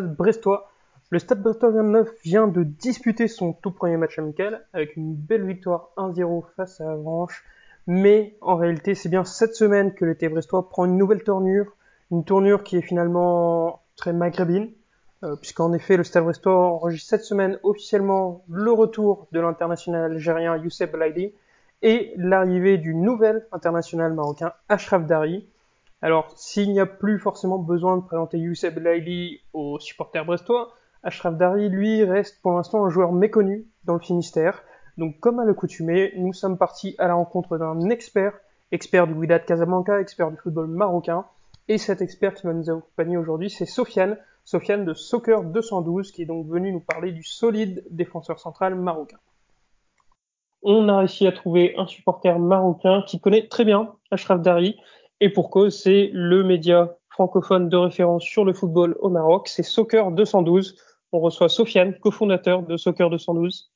brestois. Le Stade Brestois 29 vient de disputer son tout premier match amical avec une belle victoire 1-0 face à Avranches. Mais en réalité, c'est bien cette semaine que l'été brestois prend une nouvelle tournure, une tournure qui est finalement très maghrébine, euh, puisqu'en effet, le Stade brestois enregistre cette semaine officiellement le retour de l'international algérien Youssef Laidi et l'arrivée du nouvel international marocain Ashraf Dari. Alors, s'il n'y a plus forcément besoin de présenter Youssef Laili aux supporters brestois, Ashraf Dari, lui, reste pour l'instant un joueur méconnu dans le Finistère. Donc, comme à l'accoutumée, nous sommes partis à la rencontre d'un expert, expert du Wydad Casablanca, expert du football marocain. Et cet expert qui va nous accompagner aujourd'hui, c'est Sofiane, Sofiane de Soccer 212, qui est donc venu nous parler du solide défenseur central marocain. On a réussi à trouver un supporter marocain qui connaît très bien Ashraf Dari, et pour cause, c'est le média francophone de référence sur le football au Maroc, c'est Soccer 212. On reçoit Sofiane, cofondateur de Soccer 212.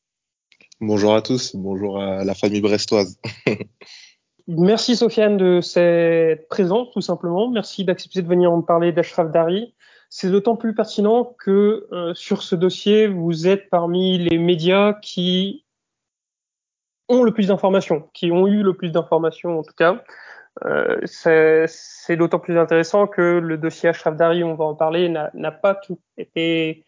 Bonjour à tous, bonjour à la famille brestoise. Merci Sofiane de cette présence, tout simplement. Merci d'accepter de venir me parler d'Ashraf Dari. C'est d'autant plus pertinent que euh, sur ce dossier, vous êtes parmi les médias qui ont le plus d'informations, qui ont eu le plus d'informations en tout cas. Euh, c'est d'autant plus intéressant que le dossier Ashraf Dari, on va en parler, n'a pas tout été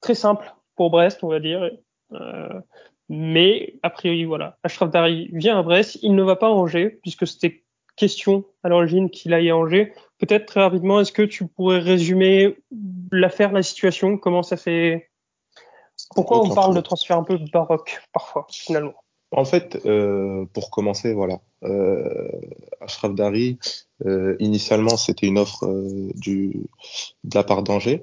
très simple pour Brest, on va dire. Euh, mais a priori, voilà, Ashraf Dari vient à Brest, il ne va pas à Angers, puisque c'était question à l'origine qu'il aille à Angers. Peut-être très rapidement, est-ce que tu pourrais résumer l'affaire, la situation, comment ça fait Pourquoi on parle de transfert un peu baroque parfois, finalement? En fait, euh, pour commencer, voilà, euh, Ashraf Dari, euh, initialement, c'était une offre de la part d'Angers.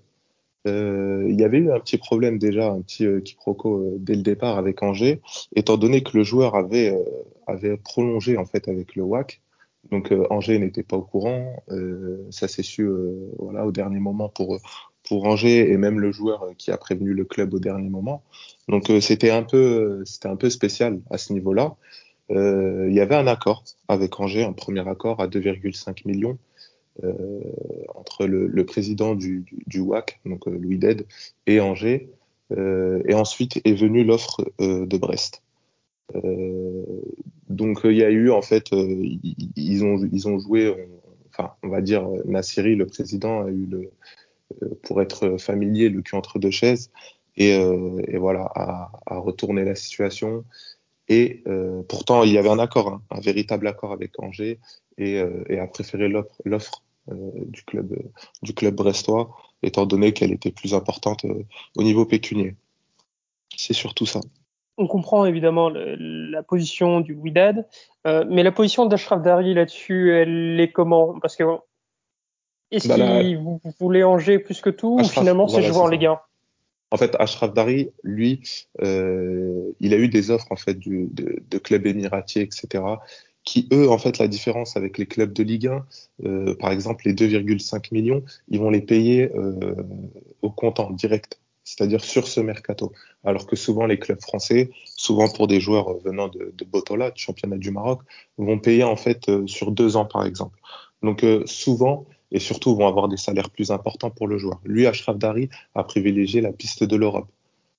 Il y avait eu un petit problème déjà, un petit quiproquo dès le départ avec Angers, étant donné que le joueur avait, avait prolongé en fait avec le WAC. Donc Angers n'était pas au courant, ça s'est su voilà au dernier moment pour pour Angers et même le joueur qui a prévenu le club au dernier moment. Donc c'était un peu c'était un peu spécial à ce niveau-là. il y avait un accord avec Angers, un premier accord à 2,5 millions euh, entre le, président du, WAC, donc euh, Louis Ded, et Angers. Euh, et ensuite est venue l'offre de Brest. donc il y a eu en fait, ils ont ils ont joué, enfin on va dire Nassiri, le président, a eu le pour être familier le cul entre deux chaises et, et voilà à, à, retourner la situation. Et euh, pourtant, il y avait un accord, hein, un véritable accord avec Angers, et, euh, et a préféré l'offre euh, du club du club brestois, étant donné qu'elle était plus importante euh, au niveau pécunier. C'est surtout ça. On comprend évidemment la position du Widad, euh, mais la position d'Ashraf Dari là-dessus, elle est comment? Parce que est-ce bah, qu'il vous voulez Angers plus que tout, Ashraf, ou finalement c'est jouer en Ligue 1 en fait, Ashraf Dari, lui, euh, il a eu des offres en fait du, de, de clubs émiratiers, etc qui eux, en fait, la différence avec les clubs de Ligue 1, euh, par exemple, les 2,5 millions, ils vont les payer euh, au comptant direct, c'est-à-dire sur ce mercato. Alors que souvent, les clubs français, souvent pour des joueurs venant de, de Botola, du championnat du Maroc, vont payer en fait sur deux ans, par exemple. Donc souvent, et surtout, vont avoir des salaires plus importants pour le joueur. Lui, Ashraf Dari, a privilégié la piste de l'Europe.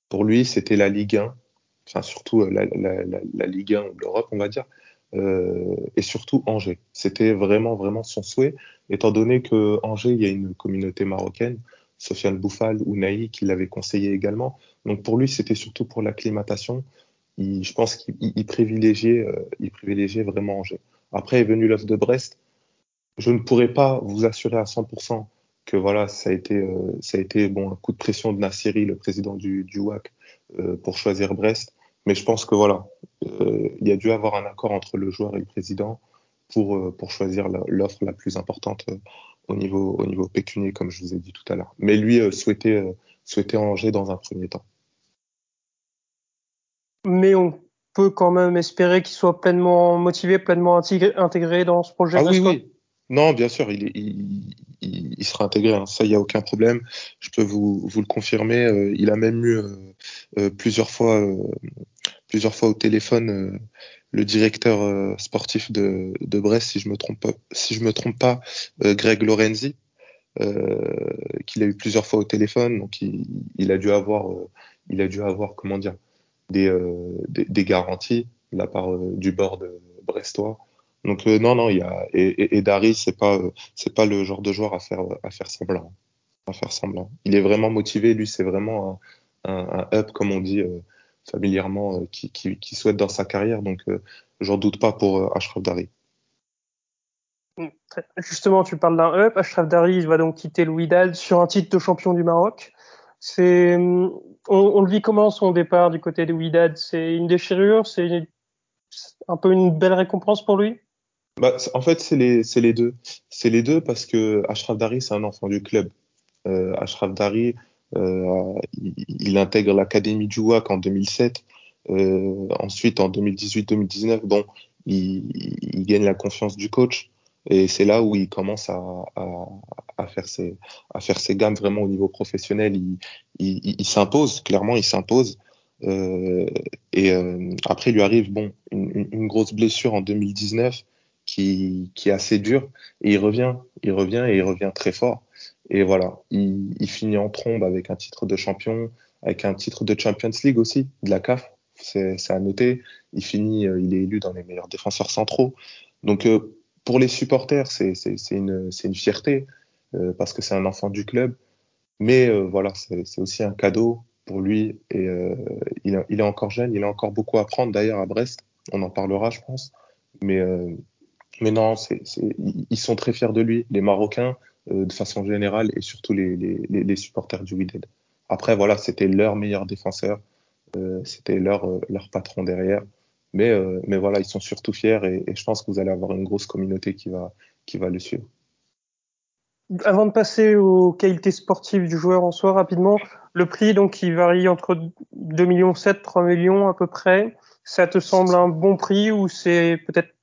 Pour lui, c'était la Ligue 1, enfin surtout la, la, la, Ligue 1 ou l'Europe, on va dire, euh, et surtout Angers. C'était vraiment, vraiment son souhait, étant donné que Angers, il y a une communauté marocaine, Sofiane Bouffal ou Naï qui l'avait conseillé également. Donc pour lui, c'était surtout pour l'acclimatation. je pense qu'il privilégiait, euh, il privilégiait vraiment Angers. Après est venu l'offre de Brest. Je ne pourrais pas vous assurer à 100% que voilà, ça a été, euh, ça a été bon un coup de pression de Nassiri, le président du, du WAC, euh, pour choisir Brest. Mais je pense que voilà, euh, il y a dû avoir un accord entre le joueur et le président pour, euh, pour choisir l'offre la plus importante euh, au niveau, au niveau pécunier, comme je vous ai dit tout à l'heure. Mais lui souhaitait, souhaitait Angers dans un premier temps. Mais on peut quand même espérer qu'il soit pleinement motivé, pleinement intégré dans ce projet. Ah oui, oui. Non, bien sûr, il, il, sera intégré. Hein. Ça, il n'y a aucun problème. Je peux vous, le confirmer. Euh, il a même eu euh, euh, plusieurs fois, plusieurs fois au téléphone le directeur sportif de, Brest, si je me trompe pas, si je me trompe pas, Greg Lorenzi, qu'il a eu plusieurs fois au téléphone. Donc il, a dû avoir, il a dû avoir comment dire, des, des, des, garanties de la part du board brestois. Donc non, non, il y a et, et, et Dari, c'est pas, c'est pas le genre de joueur à faire à faire semblant, à faire semblant. Il est vraiment motivé. Lui, c'est vraiment un, un, un, up, comme on dit familièrement, qui, qui, qui, souhaite dans sa carrière. Donc j'en doute pas pour Ashraf Dari. Mm, justement, tu parles d'un up. Ashraf Dari va donc quitter le sur un titre de champion du Maroc. C'est, on, on, le vit comment son départ du côté de Wydad C'est une déchirure? C'est un peu une belle récompense pour lui? Bah, En fait, c'est les, les, deux. C'est les deux parce que Ashraf Dari, c'est un enfant du club. Euh, Ashraf Dari, euh, il, il, intègre l'académie du WAC en 2007. Euh, ensuite, en 2018-2019, bon, il, il, gagne la confiance du coach. Et c'est là où il commence à, à, à, faire ses, à faire ses gammes vraiment au niveau professionnel. Il, il, il s'impose, clairement, il s'impose. Euh, et euh, après, il lui arrive bon une, une, grosse blessure en 2019 qui, est assez dure. Et il revient, il revient et il revient très fort. Et voilà, il, finit en trombe avec un titre de champion, avec un titre de Champions League aussi, de la CAF. C'est à noter. Il finit, euh, il est élu dans les meilleurs défenseurs centraux. Donc euh, pour les supporters, c'est une, une fierté euh, parce que c'est un enfant du club. Mais voilà, c'est aussi un cadeau pour lui. Et il, il, est encore jeune, il a encore beaucoup à apprendre d'ailleurs à Brest. On en parlera, je pense. Mais, mais non, c est, c est, ils sont très fiers de lui, les Marocains euh, de façon générale et surtout les, les, les supporters du Wydad. Après, voilà, c'était leur meilleur défenseur. Euh, c'était leur, leur patron derrière. Mais, euh, mais voilà, ils sont surtout fiers et, je pense que vous allez avoir une grosse communauté qui va, qui va le suivre. Avant de passer aux qualités sportives du joueur en soi, rapidement, le prix donc qui varie entre 2 millions 7, 3 millions à peu près. Ça te semble un bon prix ou c'est peut-être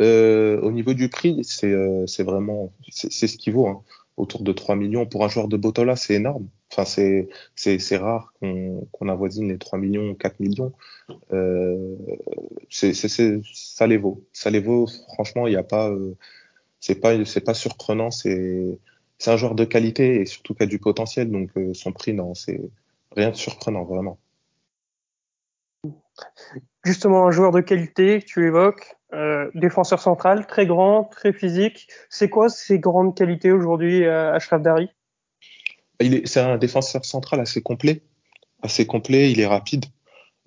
euh, Au niveau du prix, c'est euh, vraiment c'est ce qui vaut. Hein. Autour de 3 millions pour un joueur de Botola, c'est énorme. Enfin, c'est rare qu'on qu'on avoisine les 3 millions, 4 millions. Euh, ça les vaut. Ça les vaut. Franchement, il n'y a pas. C'est pas pas surprenant. C'est un joueur de qualité et surtout qui a du potentiel. Donc son prix, non, c'est rien de surprenant vraiment. Justement, un joueur de qualité que tu évoques, euh, défenseur central, très grand, très physique. C'est quoi ces grandes qualités aujourd'hui à Ashraf Dari? C'est un défenseur central assez complet, assez complet. Il est rapide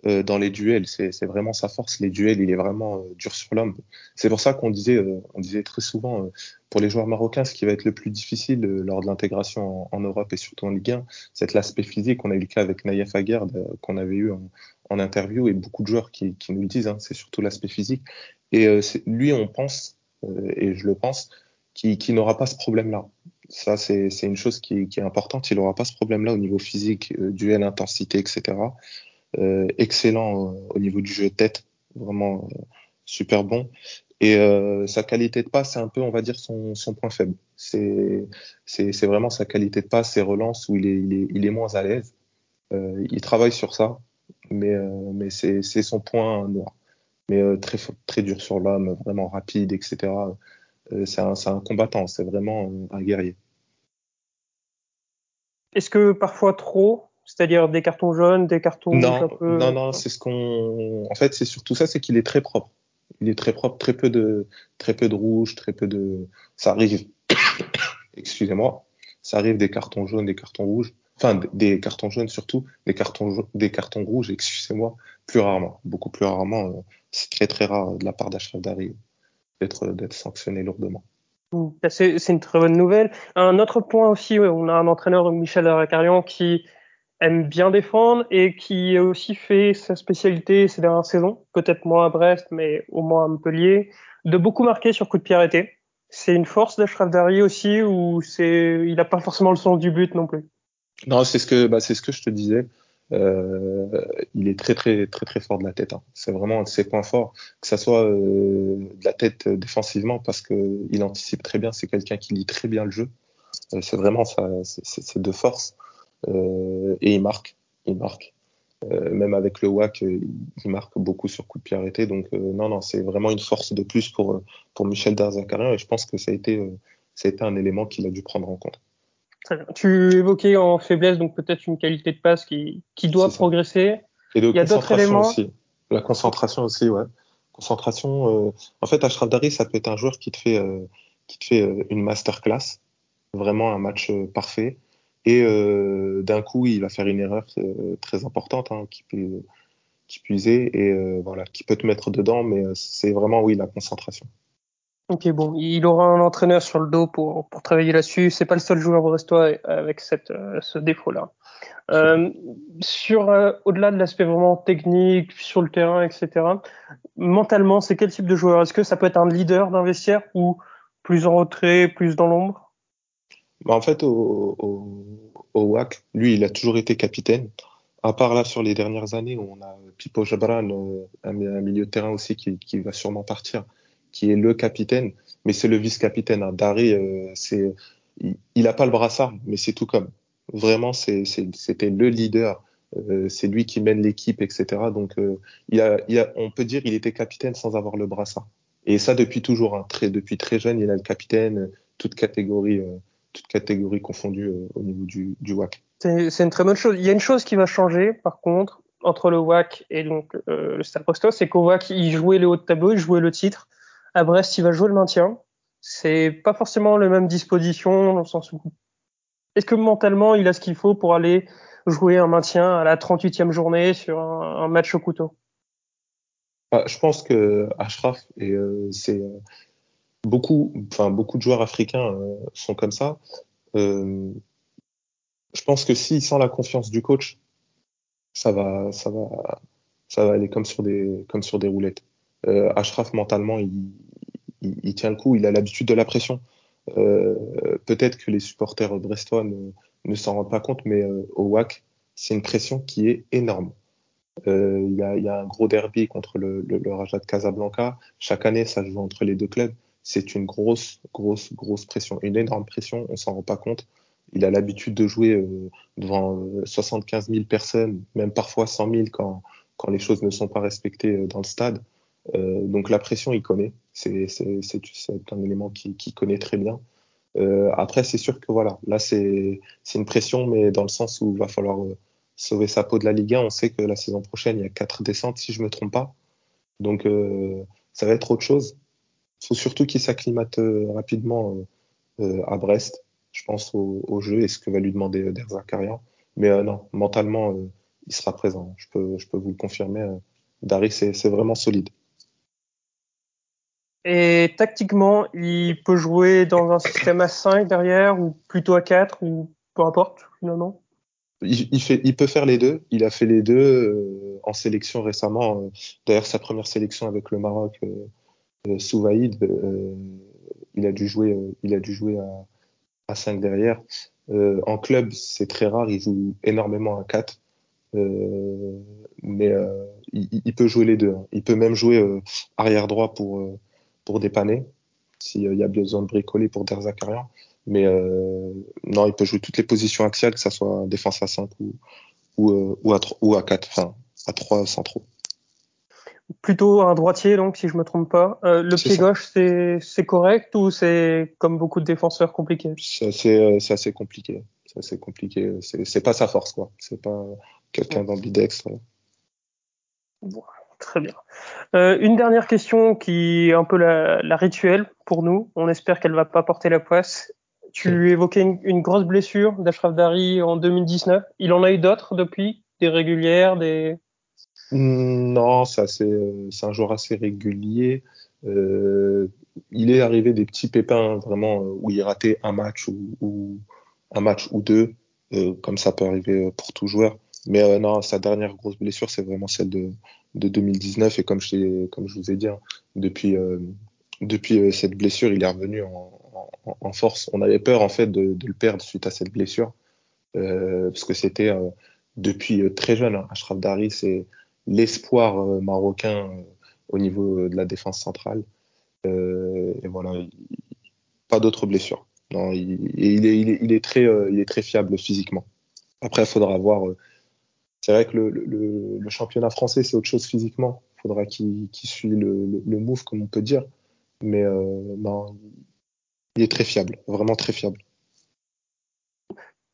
euh, dans les duels. C'est vraiment sa force. Les duels, il est vraiment euh, dur sur l'homme. C'est pour ça qu'on disait, euh, on disait très souvent pour les joueurs marocains, ce qui va être le plus difficile lors de l'intégration en, Europe et surtout en Ligue 1, c'est l'aspect physique. On a eu le cas avec Naïef Aguerd qu'on avait eu en, interview et beaucoup de joueurs qui, nous le disent. Hein, c'est surtout l'aspect physique. Et lui, on pense, et je le pense, qui, qui n'aura pas ce problème-là. Ça, c'est une chose qui, est importante. Il n'aura pas ce problème-là au niveau physique, duel, intensité, etc. Euh, excellent euh, au niveau du jeu de tête, vraiment euh, super bon. Et euh, sa qualité de passe, c'est un peu, on va dire, son, son point faible. C'est vraiment sa qualité de passe, ses relances où il est, il est, il est moins à l'aise. il travaille sur ça, mais, mais c'est son point noir. Mais très, très dur sur l'homme, vraiment rapide, etc. c'est un, un combattant, c'est vraiment un guerrier. Est-ce que parfois trop c'est-à-dire des cartons jaunes, des cartons non, un peu... Non, non, c'est ce qu'on. En fait, c'est surtout ça, c'est qu'il est très propre. Il est très propre, très peu de, très peu de rouge, très peu de. Ça arrive. Excusez-moi. Ça arrive des cartons jaunes, des cartons rouges. Enfin, des cartons jaunes surtout, des cartons, des cartons rouges. Excusez-moi. Plus rarement, beaucoup plus rarement. Euh, c'est très très rare de la part d'Achraf Dari d'être d'être sanctionné lourdement. Bah, c'est une très bonne nouvelle. Un autre point aussi, on a un entraîneur, Michel Aracarian, qui aime bien défendre et qui a aussi fait sa spécialité ces dernières saisons, peut-être moins à Brest, mais au moins à Montpellier, de beaucoup marquer sur coup de pied arrêté. C'est une force d'Ashraf Dari aussi ou c'est il n'a pas forcément le sens du but non plus? Non, c'est ce que bah, ce que je te disais. Euh, il est très très très très fort de la tête. Hein. C'est vraiment un de ses points forts, que ça soit euh, de la tête défensivement parce que il anticipe très bien. C'est quelqu'un qui lit très bien le jeu. Euh, c'est vraiment ça, c'est de force euh, et il marque, il marque. Euh, même avec le WAC, il marque beaucoup sur coup de pied arrêté. Donc non non, c'est vraiment une force de plus pour pour Michel Darzakarian et je pense que ça a été ça a été un élément qu'il a dû prendre en compte. Très bien. Tu évoquais en faiblesse donc peut-être une qualité de passe qui, qui doit progresser. Et de Il y a d'autres éléments aussi. La concentration aussi, ouais. Concentration. Euh, en fait, Ashraf Dari, ça peut être un joueur qui te fait, euh, qui te fait euh, une masterclass, vraiment un match parfait. Et d'un coup, il va faire une erreur très importante hein, qui peut qui puiser et voilà, qui peut te mettre dedans, mais c'est vraiment oui la concentration. Ok, bon, il aura un entraîneur sur le dos pour, pour travailler là-dessus. C'est pas le seul joueur brestois avec cette, euh, ce défaut-là. Euh, sur euh, au-delà de l'aspect vraiment technique, sur le terrain, etc. Mentalement, c'est quel type de joueur? Est-ce que ça peut être un leader d'un vestiaire ou plus en retrait, plus dans l'ombre? Bah En fait, au, au, WAC, lui, il a toujours été capitaine. À part là sur les dernières années on a Pipo Jabran, euh, un, milieu de terrain aussi qui, qui va sûrement partir qui est le capitaine, mais c'est le vice-capitaine. Hein. Euh, c'est, il n'a pas le brassard, mais c'est tout comme. Vraiment, c'était le leader. Euh, c'est lui qui mène l'équipe, etc. Donc, il a, il a, on peut dire il était capitaine sans avoir le brassard. Et ça depuis toujours. Hein. Très, depuis très jeune, il a le capitaine, toute catégorie, euh, toute catégorie confondue euh, au niveau du, du WAC. C'est une très bonne chose. Il y a une chose qui va changer, par contre, entre le WAC et donc le Stade Posto, c'est qu'au WAC, il jouait le haut de tableau, il jouait le titre. À Brest, il va jouer le maintien. C'est pas forcément la même disposition dans le sens où est-ce que mentalement il a ce qu'il faut pour aller jouer un maintien à la 38e journée sur un, match au couteau? Bah, Je pense que Ashraf et euh, c'est euh, beaucoup, enfin beaucoup de joueurs africains euh, sont comme ça. je pense que s'il sent la confiance du coach, ça va, ça va, ça va aller comme sur des, comme sur des roulettes. Euh, Ashraf mentalement, il, tient le coup, il a l'habitude de la pression. Euh, Peut-être que les supporters brestois ne, s'en rendent pas compte, mais euh, au WAC, c'est une pression qui est énorme. Euh, il y, a, un gros derby contre le, le, le, de Casablanca. Chaque année, ça joue entre les deux clubs. C'est une grosse, grosse, grosse pression, une énorme pression. On s'en rend pas compte. Il a l'habitude de jouer euh, devant 75 000 personnes, même parfois 100 000 quand, quand les choses ne sont pas respectées dans le stade. Euh, donc la pression, il connaît. C'est un élément qu'il qui connaît très bien. Euh, après, c'est sûr que voilà, là c'est une pression, mais dans le sens où il va falloir euh, sauver sa peau de la Ligue 1. On sait que la saison prochaine, il y a quatre descentes, si je me trompe pas. Donc euh, ça va être autre chose. Il faut surtout qu'il s'acclimate euh, rapidement euh, à Brest. Je pense au, au, jeu et ce que va lui demander Derzakaria. Mais non, mentalement, il sera présent. Je peux, je peux vous le confirmer. Dari, c'est vraiment solide. Et tactiquement, il peut jouer dans un système à 5 derrière ou plutôt à 4 ou peu importe finalement? Il, il, fait, il peut faire les deux. Il a fait les deux euh, en sélection récemment. Euh, D'ailleurs, sa première sélection avec le Maroc, euh, euh Souvaïd, euh, il a dû jouer, il a dû jouer à, à 5 derrière. en club, c'est très rare. Il joue énormément à 4. mais il, il, peut jouer les deux. Hein. Il peut même jouer arrière droit pour pour dépanner s'il y a besoin de bricoler pour Der Zakarian. Mais euh, non, il peut jouer toutes les positions axiales, que ça soit défense à 5 ou, ou, euh, ou, à, ou à 4, enfin à 3 centraux. Plutôt un droitier, donc, si je me trompe pas. Euh, le pied ça. gauche, c'est correct ou c'est comme beaucoup de défenseurs compliqué? C'est euh, assez compliqué. C'est assez compliqué. C'est pas sa force, quoi. C'est pas quelqu'un d'ambidextre. Voilà. Très bien. Euh, une dernière question qui est un peu la, la rituelle pour nous. On espère qu'elle va pas porter la poisse. Tu évoquais une, une grosse blessure d'Ashraf Dari en 2019. Il en a eu d'autres depuis? Des régulières des... Non, ça c'est un joueur assez régulier. Euh, il est arrivé des petits pépins vraiment où il ratait un match ou, ou un match ou deux, euh, comme ça peut arriver pour tout joueur. Mais euh, non, sa dernière grosse blessure, c'est vraiment celle de, de 2019 et comme je, comme je vous ai dit, hein, depuis, euh, depuis euh, cette blessure, il est revenu en, en, force. On avait peur en fait de, de le perdre suite à cette blessure euh, parce que c'était euh, depuis euh, très jeune. Hein, Ashraf Dari, c'est l'espoir marocain au niveau de la défense centrale. et voilà, pas d'autres blessures. Non, il, est, il, est, très, il est très fiable physiquement. Après, il faudra voir c'est vrai que le, le, championnat français, c'est autre chose physiquement. Il faudra qu'il qu suit le, le, move, comme on peut dire. Mais euh, il est très fiable, vraiment très fiable.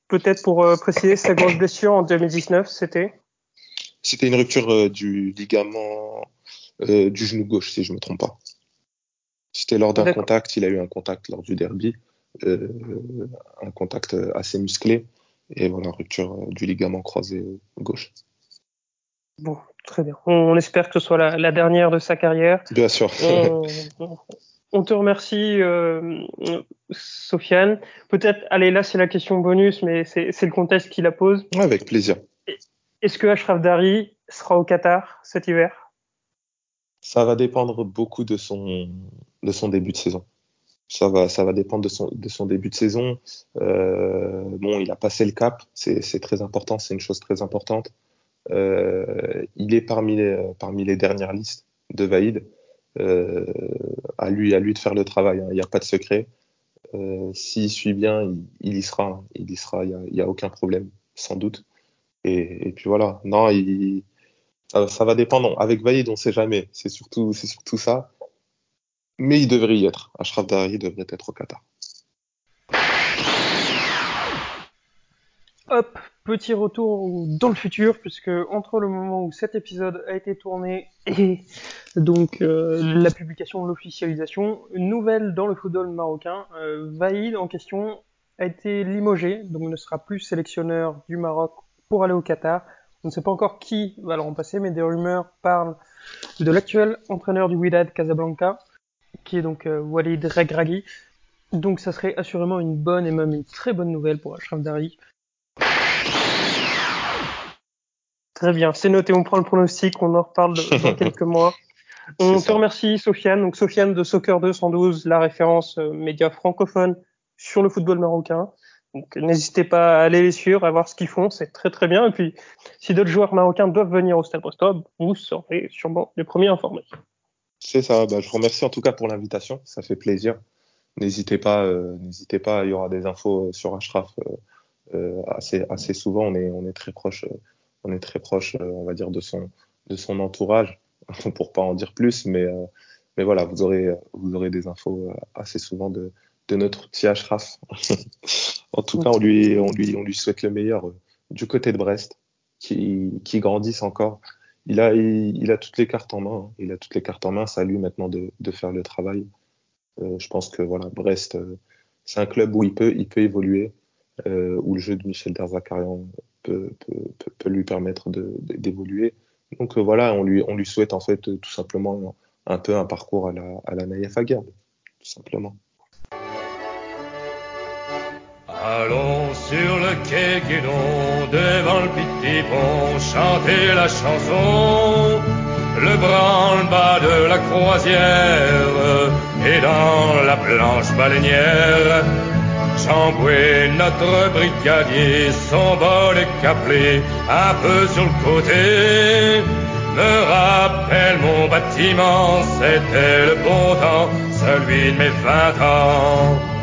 peut-être pour préciser, sa grosse blessure en 2019, c'était? C'était une rupture du ligament du genou gauche, si je me trompe pas. C'était lors d'un contact, il a eu un contact lors du derby, un contact assez musclé, et voilà, rupture du ligament croisé gauche. Bon, très bien. On, espère que ce soit la, dernière de sa carrière. Bien sûr. on, te remercie, euh, Sofiane. Peut-être, allez, là, c'est la question bonus, mais c'est le contexte qui la pose. avec plaisir. Est-ce que Ashraf Dari sera au Qatar cet hiver? Ça va dépendre beaucoup de son, de son début de saison. Ça va, ça va dépendre de son, de son début de saison. Euh, bon, il a passé le cap, c'est très important, c'est une chose très importante. Euh, il est parmi les, parmi les dernières listes de Vaïd. Euh, à lui, à lui de faire le travail. Hein. Il n'y a pas de secret. Euh, S'il suit bien, il, y sera. Hein. Il y sera. Il n'y a, aucun problème, sans doute. Et, puis voilà. Non, ça, va dépendre. Avec Vaïd, on ne sait jamais. C'est surtout, c'est surtout ça. Mais il devrait y être. Ashraf Dari devrait être au Qatar. Hop, petit retour dans le futur, puisque entre le moment où cet épisode a été tourné et donc euh, la publication, l'officialisation, une nouvelle dans le football marocain, euh, Vaïd en question a été limogé, donc ne sera plus sélectionneur du Maroc pour aller au Qatar. On ne sait pas encore qui va le remplacer, mais des rumeurs parlent de l'actuel entraîneur du Wydad Casablanca, qui est donc euh, Walid Regragui. Donc ça serait assurément une bonne et même une très bonne nouvelle pour Ashraf Dari. Très bien, c'est noté, on prend le pronostic, on en reparle dans quelques mois. On te remercie Sofiane, donc Sofiane de Soccer 212, la référence euh, média francophone sur le football marocain. Donc n'hésitez pas à aller les suivre, à voir ce qu'ils font, c'est très très bien. Et puis si d'autres joueurs marocains doivent venir au Stade Rostov, vous serez sûrement les premiers informés. C'est ça, bah, je vous remercie en tout cas pour l'invitation, ça fait plaisir. N'hésitez pas, euh, n'hésitez pas, il y aura des infos euh, sur Ashraf assez, assez souvent, on est, on est très proche on est très proche, euh, on va dire, de son, de son entourage, pour pas en dire plus, mais, euh, mais voilà, vous aurez, vous aurez des infos euh, assez souvent de, de notre petit Ashraf. en tout cas, on lui, on, lui, on lui souhaite le meilleur du côté de Brest, qui, qui grandisse encore. Il a, il, a toutes les cartes en main. Hein. Il a toutes les cartes en main. C'est à lui maintenant de, de faire le travail. je pense que voilà, Brest, c'est un club où il peut, il peut évoluer, où le jeu de Michel Derzakarian peut, peut, lui permettre d'évoluer. Donc euh, voilà, on lui, on lui souhaite en fait tout simplement un peu un parcours à la, à la tout simplement. Allons sur le quai Guédon, devant le petit pont, chanter la chanson, le branle-bas de la croisière, et dans la blanche baleinière, Chamboué, notre brigadier, son bol est caplé, un peu sur le côté. Me rappelle mon bâtiment, c'était le bon temps, celui de mes vingt ans.